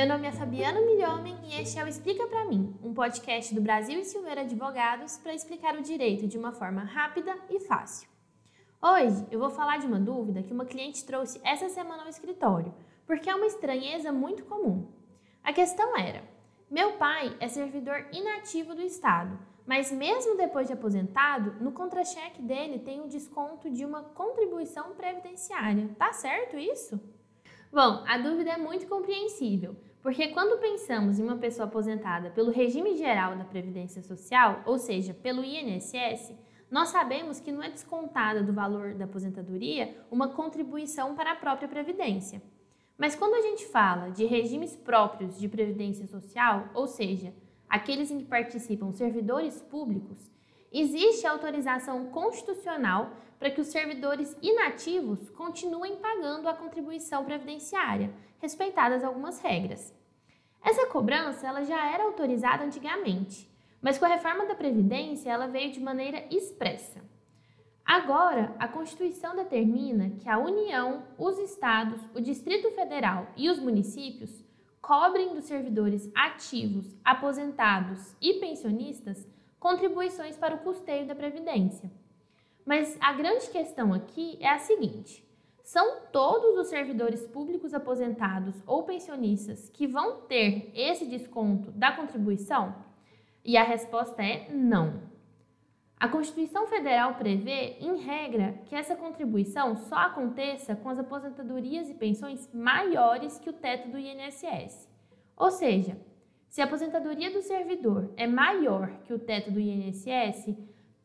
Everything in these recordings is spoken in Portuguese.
Meu nome é Fabiana Milhomem e este é o Explica Pra Mim, um podcast do Brasil e Silveira Advogados para explicar o direito de uma forma rápida e fácil. Hoje eu vou falar de uma dúvida que uma cliente trouxe essa semana ao escritório, porque é uma estranheza muito comum. A questão era: meu pai é servidor inativo do Estado, mas mesmo depois de aposentado, no contra-cheque dele tem o um desconto de uma contribuição previdenciária. Tá certo isso? Bom, a dúvida é muito compreensível, porque quando pensamos em uma pessoa aposentada pelo regime geral da Previdência Social, ou seja, pelo INSS, nós sabemos que não é descontada do valor da aposentadoria uma contribuição para a própria Previdência. Mas quando a gente fala de regimes próprios de Previdência Social, ou seja, aqueles em que participam servidores públicos, existe autorização constitucional para que os servidores inativos continuem pagando a contribuição previdenciária, respeitadas algumas regras. Essa cobrança ela já era autorizada antigamente, mas com a reforma da Previdência ela veio de maneira expressa. Agora, a Constituição determina que a União, os estados, o Distrito Federal e os municípios cobrem dos servidores ativos, aposentados e pensionistas contribuições para o custeio da Previdência. Mas a grande questão aqui é a seguinte: são todos os servidores públicos aposentados ou pensionistas que vão ter esse desconto da contribuição? E a resposta é não. A Constituição Federal prevê, em regra, que essa contribuição só aconteça com as aposentadorias e pensões maiores que o teto do INSS. Ou seja, se a aposentadoria do servidor é maior que o teto do INSS,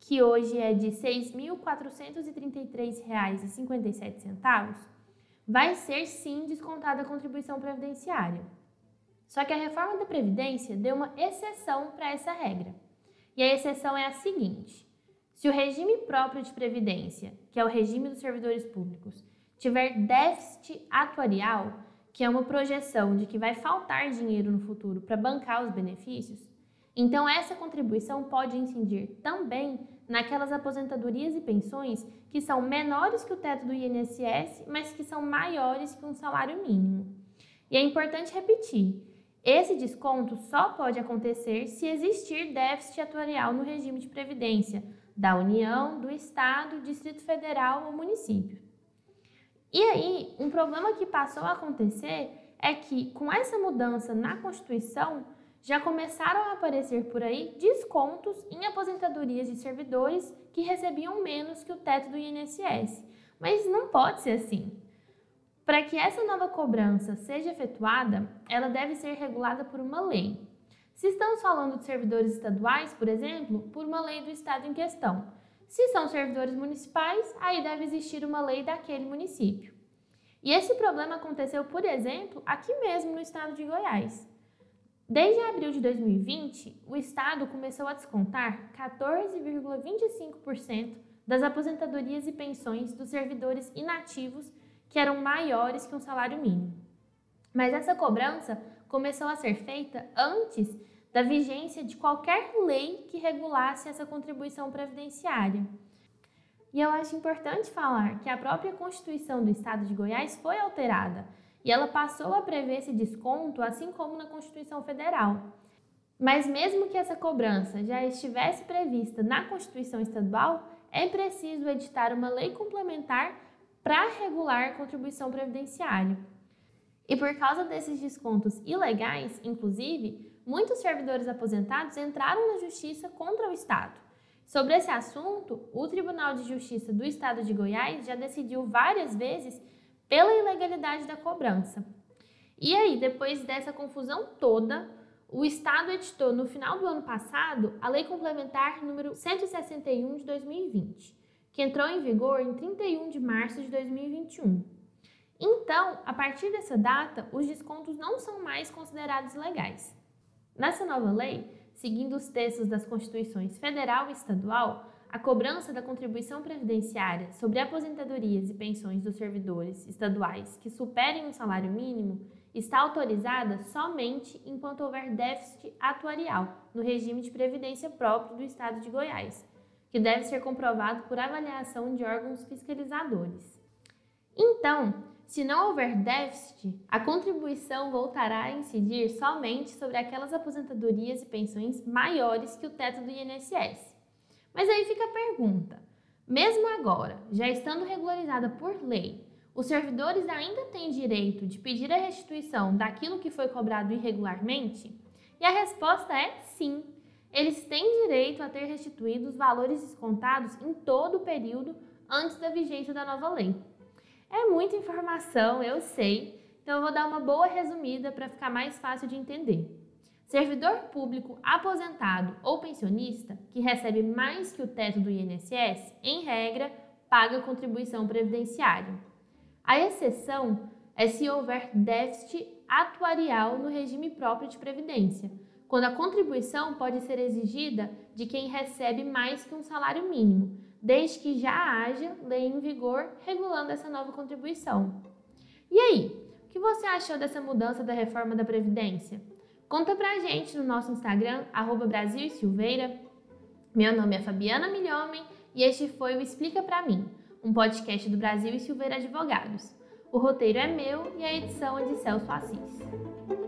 que hoje é de R$ 6.433,57, vai ser sim descontada a contribuição previdenciária. Só que a reforma da Previdência deu uma exceção para essa regra. E a exceção é a seguinte: se o regime próprio de previdência, que é o regime dos servidores públicos, tiver déficit atuarial, que é uma projeção de que vai faltar dinheiro no futuro para bancar os benefícios, então essa contribuição pode incidir também naquelas aposentadorias e pensões que são menores que o teto do INSS, mas que são maiores que um salário mínimo. E é importante repetir: esse desconto só pode acontecer se existir déficit atuarial no regime de previdência da União, do Estado, Distrito Federal ou município. E aí, um problema que passou a acontecer é que, com essa mudança na Constituição, já começaram a aparecer por aí descontos em aposentadorias de servidores que recebiam menos que o teto do INSS. Mas não pode ser assim. Para que essa nova cobrança seja efetuada, ela deve ser regulada por uma lei. Se estamos falando de servidores estaduais, por exemplo, por uma lei do estado em questão. Se são servidores municipais, aí deve existir uma lei daquele município. E esse problema aconteceu, por exemplo, aqui mesmo no estado de Goiás. Desde abril de 2020, o estado começou a descontar 14,25% das aposentadorias e pensões dos servidores inativos que eram maiores que um salário mínimo. Mas essa cobrança começou a ser feita antes da vigência de qualquer lei que regulasse essa contribuição previdenciária. E eu acho importante falar que a própria Constituição do Estado de Goiás foi alterada e ela passou a prever esse desconto, assim como na Constituição Federal. Mas, mesmo que essa cobrança já estivesse prevista na Constituição Estadual, é preciso editar uma lei complementar para regular a contribuição previdenciária. E por causa desses descontos ilegais, inclusive, muitos servidores aposentados entraram na justiça contra o Estado. Sobre esse assunto, o Tribunal de Justiça do Estado de Goiás já decidiu várias vezes pela ilegalidade da cobrança. E aí, depois dessa confusão toda, o Estado editou no final do ano passado a Lei Complementar número 161 de 2020, que entrou em vigor em 31 de março de 2021. Então, a partir dessa data, os descontos não são mais considerados legais. Nessa nova lei, seguindo os textos das Constituições Federal e Estadual, a cobrança da contribuição previdenciária sobre aposentadorias e pensões dos servidores estaduais que superem o salário mínimo está autorizada somente enquanto houver déficit atuarial no regime de previdência próprio do Estado de Goiás, que deve ser comprovado por avaliação de órgãos fiscalizadores. Então, se não houver déficit, a contribuição voltará a incidir somente sobre aquelas aposentadorias e pensões maiores que o teto do INSS. Mas aí fica a pergunta: mesmo agora, já estando regularizada por lei, os servidores ainda têm direito de pedir a restituição daquilo que foi cobrado irregularmente? E a resposta é sim. Eles têm direito a ter restituído os valores descontados em todo o período antes da vigência da nova lei. É muita informação, eu sei, então eu vou dar uma boa resumida para ficar mais fácil de entender. Servidor público aposentado ou pensionista que recebe mais que o teto do INSS, em regra, paga contribuição previdenciária. A exceção é se houver déficit atuarial no regime próprio de previdência, quando a contribuição pode ser exigida de quem recebe mais que um salário mínimo, desde que já haja lei em vigor regulando essa nova contribuição. E aí, o que você achou dessa mudança da reforma da Previdência? Conta pra gente no nosso Instagram, arroba Brasil e Silveira. Meu nome é Fabiana Milhomem e este foi o Explica Pra Mim, um podcast do Brasil e Silveira Advogados. O roteiro é meu e a edição é de Celso Assis.